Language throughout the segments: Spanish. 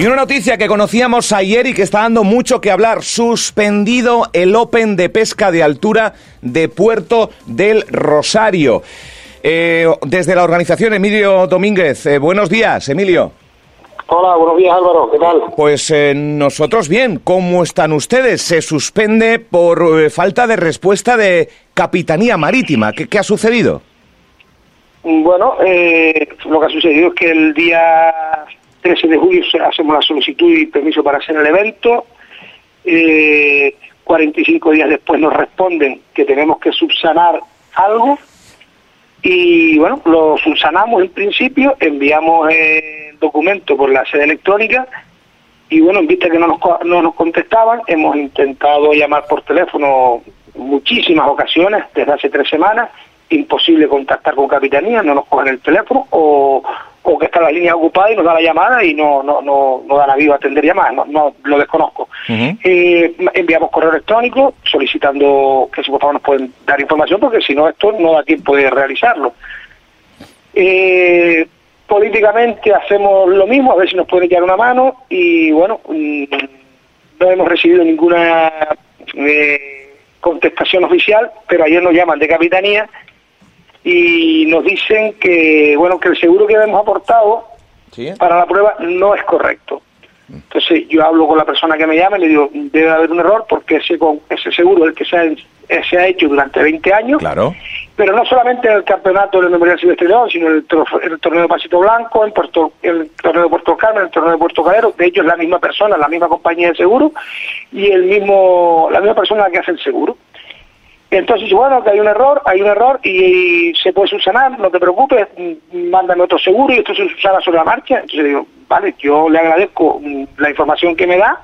Y una noticia que conocíamos ayer y que está dando mucho que hablar, suspendido el Open de pesca de altura de Puerto del Rosario. Eh, desde la organización, Emilio Domínguez, eh, buenos días, Emilio. Hola, buenos días Álvaro, ¿qué tal? Pues eh, nosotros bien, ¿cómo están ustedes? Se suspende por eh, falta de respuesta de Capitanía Marítima. ¿Qué, qué ha sucedido? Bueno, eh, lo que ha sucedido es que el día 13 de julio hacemos la solicitud y permiso para hacer el evento. Eh, 45 días después nos responden que tenemos que subsanar algo. Y bueno, lo subsanamos en principio, enviamos el documento por la sede electrónica y bueno, en vista que no nos, no nos contestaban, hemos intentado llamar por teléfono muchísimas ocasiones desde hace tres semanas, imposible contactar con Capitanía, no nos cogen el teléfono o, o que está la línea ocupada y nos da la llamada y no no no, no dan aviso a atender llamadas, no, no lo desconozco. Eh, enviamos correo electrónico solicitando que si por favor nos pueden dar información porque si no esto no da tiempo de realizarlo. Eh, políticamente hacemos lo mismo, a ver si nos pueden echar una mano y bueno, mm, no hemos recibido ninguna eh, contestación oficial, pero ayer nos llaman de Capitanía y nos dicen que bueno que el seguro que hemos aportado ¿Sí? para la prueba no es correcto. Entonces yo hablo con la persona que me llama y le digo, debe haber un error porque ese, con- ese seguro es el que se ha, se ha hecho durante 20 años, Claro. pero no solamente en el campeonato del Memorial Silvestre León, sino en el, el torneo de Pasito Blanco, en Puerto, el torneo de Puerto Carmen, el torneo de Puerto Calero, de ellos la misma persona, la misma compañía de seguro y el mismo la misma persona que hace el seguro. Entonces, bueno, que hay un error, hay un error y, se puede subsanar, no te preocupes, mm, mándame otro seguro y esto se subsana sobre la marcha. Entonces digo, vale, yo le agradezco mm, la información que me da,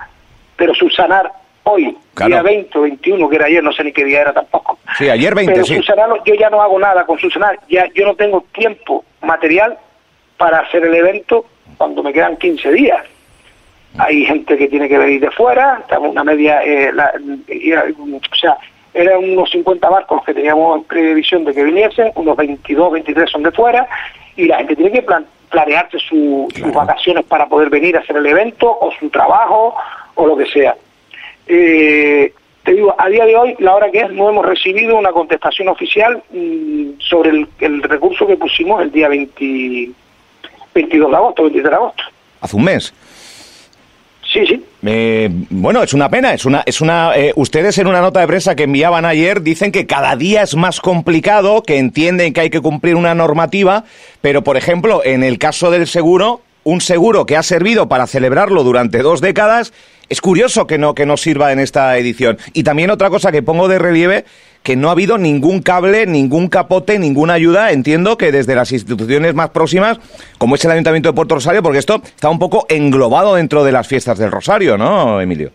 pero subsanar hoy, Claro. día 20 o 21, que era ayer, no sé ni qué día era tampoco. Sí, ayer 20, Pero sí. subsanarlo, yo ya no hago nada con subsanar, ya yo no tengo tiempo material para hacer el evento cuando me quedan 15 días. Hay gente que tiene que venir de fuera, estamos una media, eh, la- y- o sea, eran unos 50 barcos que teníamos en previsión de que viniesen, unos 22, 23 son de fuera, y la gente tiene que plan- planearse su- sus vacaciones para poder venir a hacer el evento, o su trabajo, o lo que sea. Eh, te digo, a día de hoy, la hora que es, no hemos recibido una contestación oficial mm, sobre el, el recurso que pusimos el día 20 22 de agosto, 23 de agosto. Hace un mes. Sí, sí. Eh, bueno, es una pena, es una, es una. eh, ustedes en una nota de prensa que enviaban ayer dicen que cada día es más complicado, que entienden que hay que cumplir una normativa, pero por ejemplo, en el caso del seguro, un seguro que ha servido para celebrarlo durante dos décadas, es curioso que no que no sirva en esta edición. Y también otra cosa que pongo de relieve que no ha habido ningún cable, ningún capote, ninguna ayuda, entiendo que desde las instituciones más próximas, como es el Ayuntamiento de Puerto Rosario, porque esto está un poco englobado dentro de las fiestas del Rosario, ¿no, Emilio?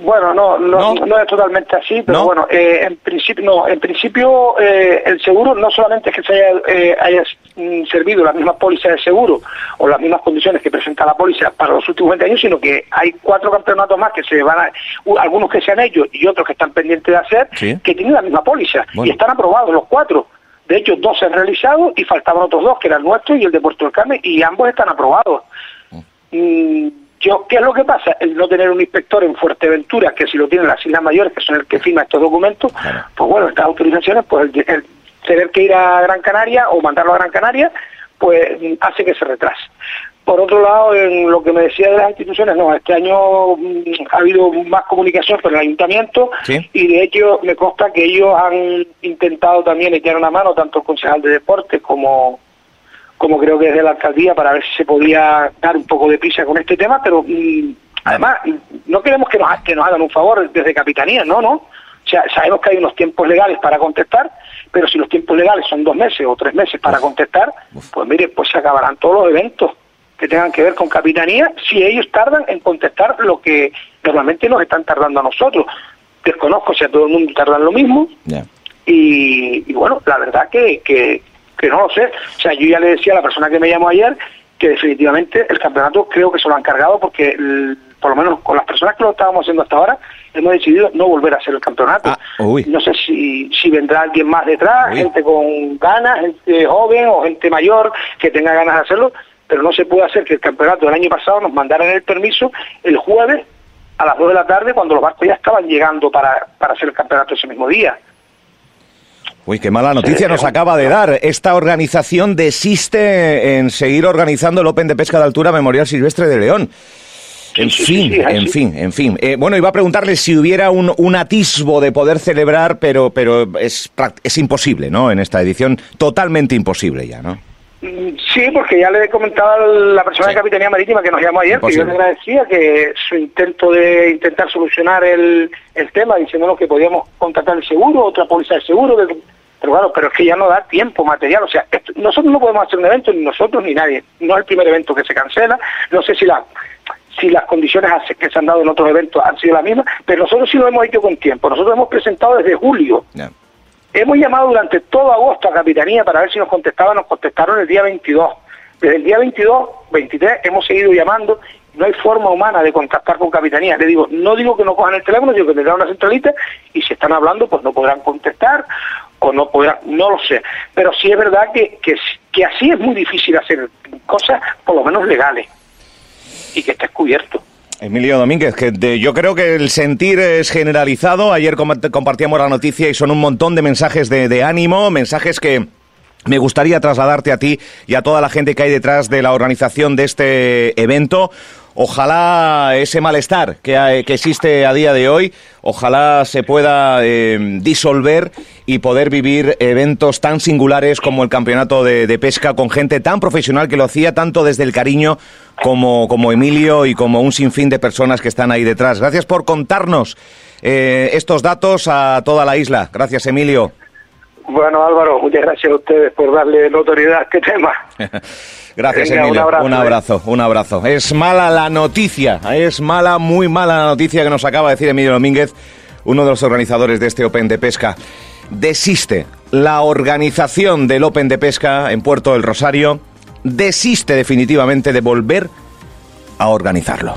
Bueno, no, no, ¿No? no, es totalmente así, pero ¿No? bueno, eh, en principio, no, en principio eh, el seguro no solamente es que se haya, eh, haya mm, servido la misma póliza de seguro o las mismas condiciones que presenta la póliza para los últimos 20 años, sino que hay cuatro campeonatos más que se van a, algunos que se han hecho y otros que están pendientes de hacer, Sí. que tienen la misma póliza Bueno. y están aprobados los cuatro. De hecho, dos se han realizado y faltaban otros dos, que eran el nuestro y el de Puerto del Carmen, y ambos están aprobados. Mm, yo, ¿Qué es lo que pasa? El no tener un inspector en Fuerteventura, que si lo tienen las Islas Mayores, que son el que firma estos documentos, pues bueno, estas autorizaciones, pues el, el tener que ir a Gran Canaria o mandarlo a Gran Canaria, pues hace que se retrase. Por otro lado, en lo que me decía de las instituciones, no, este año mm, ha habido más comunicación con el ayuntamiento Sí. y de hecho me consta que ellos han intentado también echar una mano, tanto el concejal de deportes como como creo que desde la alcaldía para ver si se podía dar un poco de prisa con este tema, pero mm, además no queremos que nos, que nos hagan un favor desde Capitanía, no, no. O sea, sabemos que hay unos tiempos legales para contestar, pero si los tiempos legales son dos meses o tres meses para contestar, pues mire, pues se acabarán todos los eventos que tengan que ver con Capitanía si ellos tardan en contestar lo que normalmente nos están tardando a nosotros. Desconozco si a todo el mundo tardan lo mismo, y, y bueno, la verdad que, que, que no lo sé. O sea, yo ya le decía a la persona que me llamó ayer que definitivamente el campeonato creo que se lo han cargado porque el- por lo menos con las personas que lo estábamos haciendo hasta ahora hemos decidido no volver a hacer el campeonato. Ah. No sé si, si vendrá alguien más detrás, Uy. gente con ganas, gente joven o gente mayor que tenga ganas de hacerlo, pero no se puede hacer que el campeonato del año pasado nos mandaran el permiso el jueves a las 2 de la tarde cuando los barcos ya estaban llegando para, para hacer el campeonato ese mismo día. Uy, qué mala noticia nos acaba de dar. Esta organización desiste en seguir organizando el Open de Pesca de Altura Memorial Silvestre de León. En fin, en fin, en fin. Eh, bueno, iba a preguntarle si hubiera un, un atisbo de poder celebrar, pero, pero es, es imposible, ¿no? En esta edición, totalmente imposible ya, ¿no? Mm, sí, porque ya le he comentado a la persona de Capitanía Marítima que nos llamó ayer, que yo le agradecía que su intento de intentar solucionar el, el tema, diciéndonos que podíamos contratar el seguro, otra póliza de seguro, pero claro, pero es que ya no da tiempo material, o sea, nosotros no podemos hacer un evento, ni nosotros ni nadie, no es el primer evento que se cancela, no sé si la si las condiciones que se han dado en otros eventos han sido las mismas, pero nosotros sí lo hemos hecho con tiempo, nosotros hemos presentado desde julio. Hemos llamado durante todo agosto a Capitanía para ver si nos contestaban, nos contestaron el día 22. Desde el día 22, 23 hemos seguido llamando, no hay forma humana de contactar con Capitanía. Le digo, no digo que no cojan el teléfono, digo que tendrán una centralita y si están hablando pues no podrán contestar no podrán, no lo sé. Pero sí es verdad que, que, que así es muy difícil hacer cosas por lo menos legales y que estés cubierto. Emilio Domínguez, que yo creo que el sentir es generalizado. Ayer compartíamos la noticia y son un montón de mensajes de ánimo, mensajes que me gustaría trasladarte a ti y a toda la gente que hay detrás de la organización de este evento. Ojalá ese malestar que, que existe a día de hoy, ojalá se pueda eh, disolver y poder vivir eventos tan singulares como el campeonato de, pesca con gente tan profesional que lo hacía tanto desde el cariño como, como Emilio y como un sinfín de personas que están ahí detrás. Gracias por contarnos eh, estos datos a toda la isla. Gracias, Emilio. Bueno, Álvaro, muchas gracias a ustedes por darle notoriedad a este tema. gracias, Emilio. Un abrazo, un abrazo, un abrazo. Es mala la noticia, es mala, muy mala la noticia que nos acaba de decir Emilio Domínguez, uno de los organizadores de este Open de Pesca. Desiste la organización del Open de Pesca en Puerto del Rosario, desiste definitivamente de volver a organizarlo.